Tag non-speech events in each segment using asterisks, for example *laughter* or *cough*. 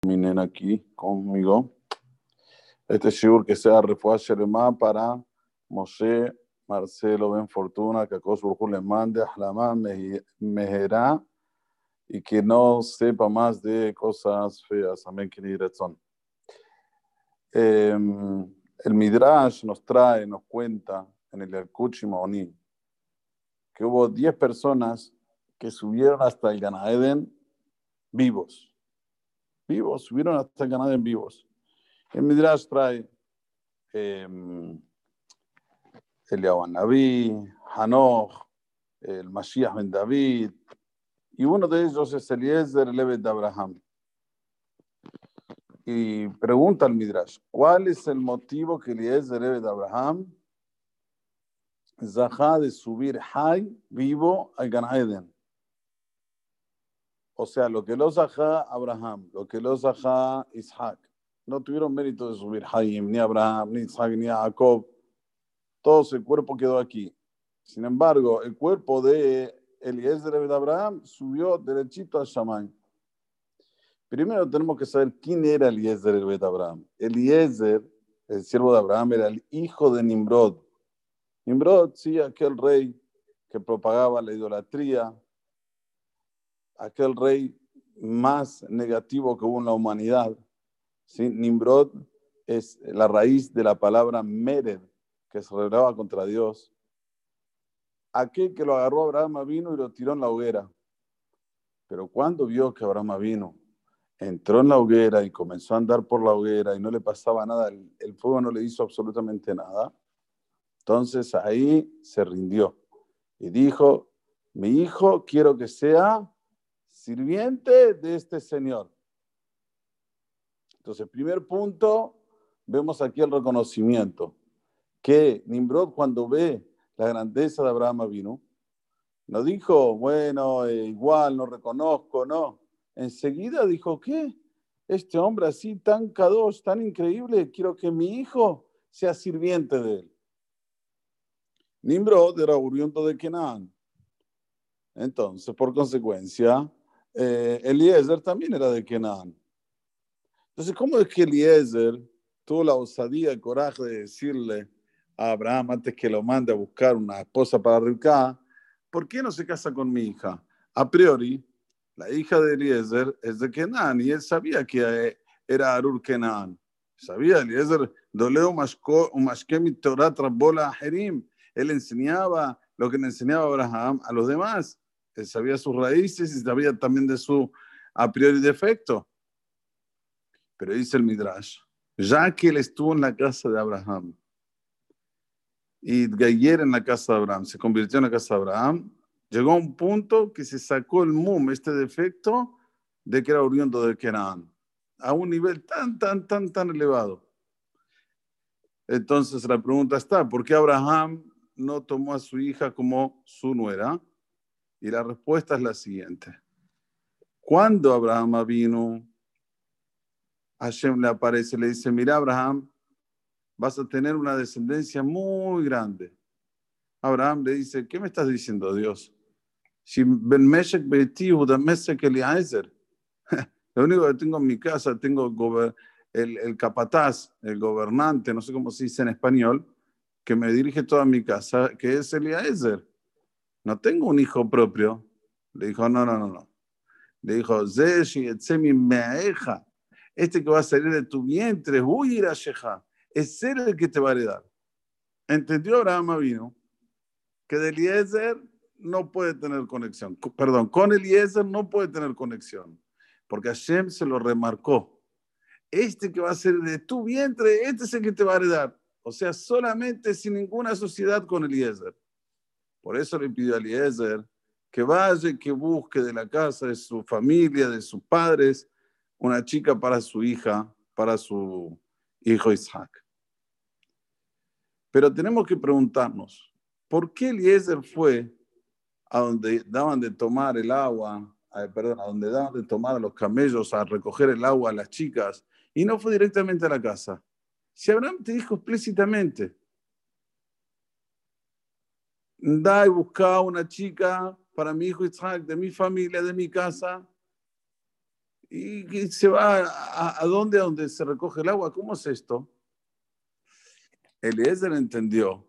terminen aquí conmigo. Este shiur que sea refuá Sheremá para Moshe Marcelo Ben Fortuna, que Akos le mande Ahlamá Mejerá y que no sepa más de cosas feas. Amén, son. Eh, el Midrash nos trae, nos cuenta en el Erkuchi Maoní que hubo 10 personas que subieron hasta el Ganaeden vivos. Vivos, subieron hasta el vivos. El Midrash trae eh, Eliyahu Naví, Hanoch, el Mashiach ben David, y uno de ellos es Eliezer Levet de Abraham. Y pregunta al Midrash, ¿cuál es el motivo que Eliezer Levet de Abraham zahá de subir Hay vivo al Gan? O sea, lo que lo zahá Abraham, lo que lo zahá Isaac, no tuvieron mérito de subir Hayim, ni Abraham, ni Isaac, ni Jacob. Todo el cuerpo quedó aquí. Sin embargo, el cuerpo de Eliezer de Abraham subió derechito a Shammai. Primero tenemos que saber quién era Eliezer de Abraham. Eliezer, el siervo de Abraham, era el hijo de Nimrod. Nimrod, sí, aquel rey que propagaba la idolatría, aquel rey más negativo que hubo en la humanidad. ¿sí? Nimrod es la raíz de la palabra Mered, que se rebelaba contra Dios. Aquel que lo agarró Abraham vino y lo tiró en la hoguera. Pero cuando vio que Abraham vino, entró en la hoguera y comenzó a andar por la hoguera y no le pasaba nada, el, fuego no le hizo absolutamente nada. Entonces ahí se rindió y dijo, mi hijo quiero que sea sirviente de este Señor. Entonces, primer punto, vemos aquí el reconocimiento, que Nimrod cuando ve la grandeza de Abraham vino, no dijo, bueno, eh, igual, no reconozco, no. Enseguida dijo, ¿qué? Este hombre así tan cados, tan increíble, quiero que mi hijo sea sirviente de él. Nimrod era oriundo de Kenan. Entonces, por consecuencia, eh, Eliezer también era de Kenan. Entonces, ¿cómo es que Eliezer tuvo la osadía, el coraje de decirle a Abraham antes que lo mande a buscar una esposa para Rivka, ¿por qué no se casa con mi hija? A priori, la hija de Eliezer es de Kenan y él sabía que eh, era Arur Kenan. Sabía, Eliezer, doleo mashkemi Torah trabola Jerim. Él enseñaba lo que le enseñaba Abraham a los demás. Él sabía sus raíces y sabía también de su a priori defecto. Pero dice el Midrash, ya que él estuvo en la casa de Abraham y Gayer en la casa de Abraham, se convirtió en la casa de Abraham, llegó a un punto que se sacó el mum, este defecto, de que era oriundo de Kenan, a un nivel tan, tan, tan, tan elevado. Entonces la pregunta está, ¿por qué Abraham no tomó a su hija como su nuera? Y la respuesta es la siguiente. Cuando Abraham vino Hashem le aparece, le dice, mira Abraham, vas a tener una descendencia muy grande. Abraham le dice, ¿qué me estás diciendo Dios? Si Ben Meshek *laughs* lo único que tengo en mi casa, tengo el, el capataz, el gobernante, no sé cómo se dice en español, que me dirige toda mi casa, que es Eliezer. No tengo un hijo propio. Le dijo, no, no, no, no. Le dijo, este que va a salir de tu vientre, es él el que te va a heredar. ¿Entendió Abraham vino que de Eliezer no puede tener conexión? Perdón, con Eliezer no puede tener conexión, porque Hashem se lo remarcó. Este que va a ser de tu vientre, este es el que te va a heredar. O sea, solamente sin ninguna sociedad con Eliezer. Por eso le pidió a Eliezer que vaya que busque de la casa de su familia, de sus padres, una chica para su hija, para su hijo Isaac. Pero tenemos que preguntarnos, ¿por qué Eliezer fue a donde daban de tomar el agua, perdón, a donde daban de tomar a los camellos a recoger el agua a las chicas y no fue directamente a la casa? Si Abraham te dijo explícitamente, da y busca una chica para mi hijo Isaac, de mi familia, de mi casa, y, se va a, a, dónde, a donde se recoge el agua. ¿Cómo es esto? Eliezer entendió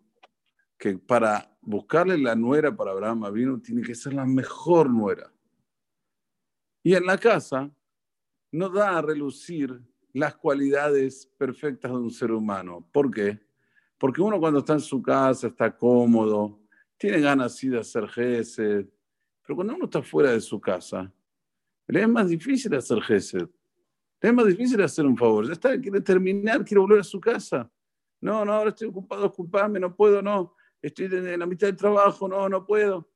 que para buscarle la nuera para Abraham vino tiene que ser la mejor nuera. Y en la casa no da a relucir las cualidades perfectas de un ser humano. ¿Por qué? Porque uno cuando está en su casa está cómodo, tiene ganas de hacer gesed, pero cuando uno está fuera de su casa, le es más difícil hacer gesed, le es más difícil hacer un favor. Ya está, quiere terminar, quiere volver a su casa. No, no, ahora estoy ocupado, disculpame, no puedo, no. Estoy en la mitad del trabajo, no, no puedo.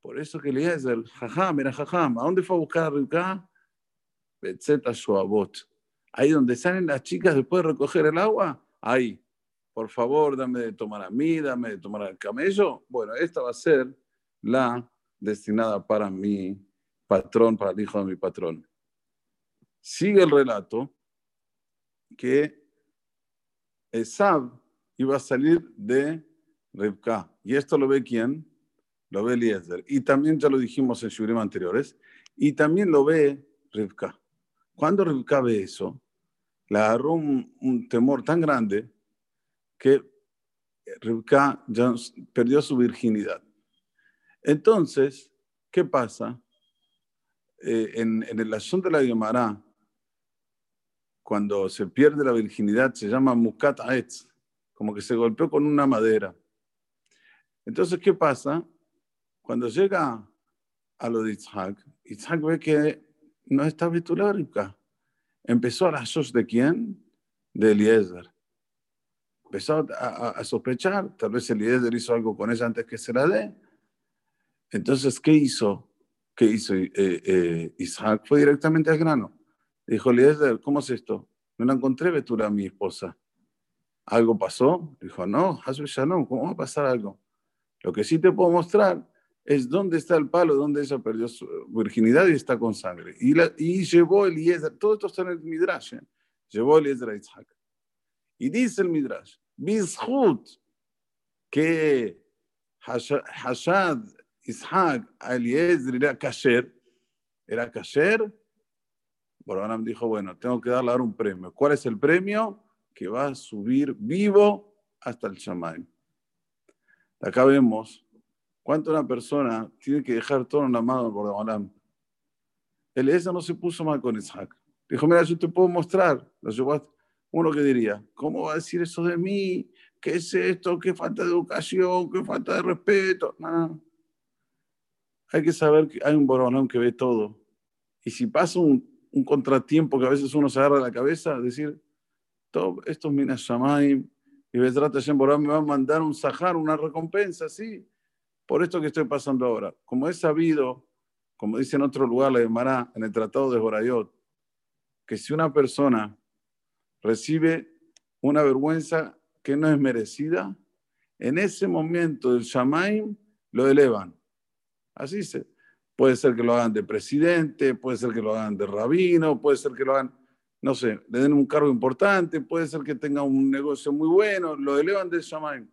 Por eso que le el jajam, era jajam. ¿A dónde fue a buscar a Rivka? Betzeta Shoabot. Ahí donde salen las chicas después de recoger el agua, ahí. Por favor, dame de tomar a mí, dame de tomar al camello. Bueno, esta va a ser la destinada para mi patrón, para el hijo de mi patrón. Sigue el relato que Esab iba a salir de Rivka. ¿Y esto lo ve quién? Lo ve Eliezer. Y también ya lo dijimos en Shurim anteriores. Y también lo ve Rivka. Cuando Rivka ve eso, le agarró un, temor tan grande que Rivka ya perdió su virginidad. Entonces, ¿qué pasa? Eh, en, el asunto de la Gemara, cuando se pierde la virginidad, se llama Mukat Aetz, como que se golpeó con una madera. Entonces, ¿qué pasa? Cuando llega a lo de Isaac, Isaac ve que no está Betularika. Empezó a la sos de quién? De Eliezer. Empezó a, sospechar, tal vez Eliezer hizo algo con ella antes que se la dé. Entonces, ¿qué hizo? ¿Qué hizo eh, eh, Isaac? Fue directamente al grano. Dijo Eliezer, ¿cómo es esto? No la encontré Betura, mi esposa. ¿Algo pasó? Dijo, no, no, ¿cómo va a pasar algo? Lo que sí te puedo mostrar es dónde está el palo, dónde ella perdió su virginidad y está con sangre. Y, la, y llevó Eliezer, todo esto está en el Midrash, ¿eh? llevó Eliezer a Isaac. Y dice el Midrash, Bizhut, que Hashad, Isaac, Eliezer era kasher, era kasher, Borobanam dijo, bueno, tengo que darle ahora un premio. ¿Cuál es el premio? Que va a subir vivo hasta el Shammai. Acá vemos cuánto una persona tiene que dejar todo en la mano por Olam. Eliezer no se puso mal con Isaac. Dijo, mira, yo te puedo mostrar. Uno que diría, ¿cómo va a decir eso de mí? ¿Qué es esto? ¿Qué falta de educación? ¿Qué falta de respeto? No. Hay que saber que hay un Boronón que ve todo. Y si pasa un, un, contratiempo que a veces uno se agarra la cabeza, decir, todo esto es Minas Shamaim, y Besrat Hashem me va a mandar un sahar, una recompensa, sí, por esto que estoy pasando ahora. Como he sabido, como dice en otro lugar la Gemara, en el Tratado de Jorayot, que si una persona recibe una vergüenza que no es merecida, en ese momento del Shamaim lo elevan. Así se. Puede ser que lo hagan de presidente, puede ser que lo hagan de rabino, puede ser que lo hagan no sé, le den un cargo importante, puede ser que tenga un negocio muy bueno, lo elevan de Shamaim.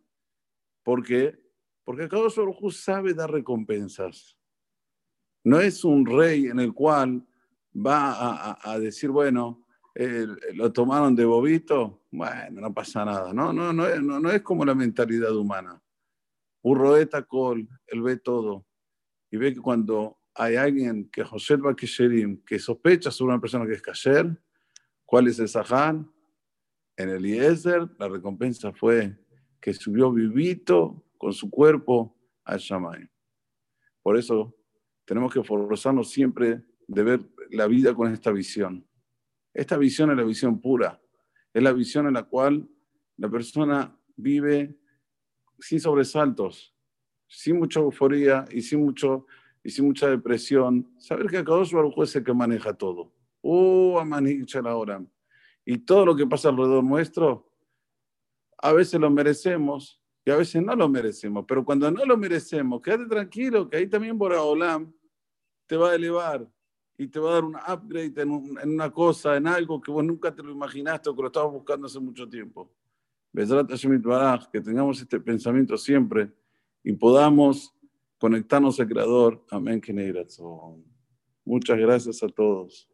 ¿Por qué? Porque cada uno sabe dar recompensas. No es un rey en el cual va a, decir, bueno, lo tomaron de bobito, bueno, no pasa nada. No, no, no, no, no es como la mentalidad humana. Un roeta col, él ve todo y ve que cuando hay alguien que José Bakisherim, que sospecha sobre una persona que es kasher, ¿Cuál es el Sahán? En el Eliezer, la recompensa fue que subió vivito con su cuerpo al Shammai. Por eso tenemos que forzarnos siempre de ver la vida con esta visión. Esta visión es la visión pura, es la visión en la cual la persona vive sin sobresaltos, sin mucha euforía y sin, mucho, y sin mucha depresión. Saber que Akadosh Baruj es el que maneja todo. Oh, ahora. Y todo lo que pasa alrededor nuestro, a veces lo merecemos y a veces no lo merecemos. Pero cuando no lo merecemos, quédate tranquilo, que ahí también Boraholam te va a elevar y te va a dar un upgrade en, una cosa, en algo que vos nunca te lo imaginaste o que lo estabas buscando hace mucho tiempo. que tengamos este pensamiento siempre y podamos conectarnos al Creador. Amén. Muchas gracias a todos.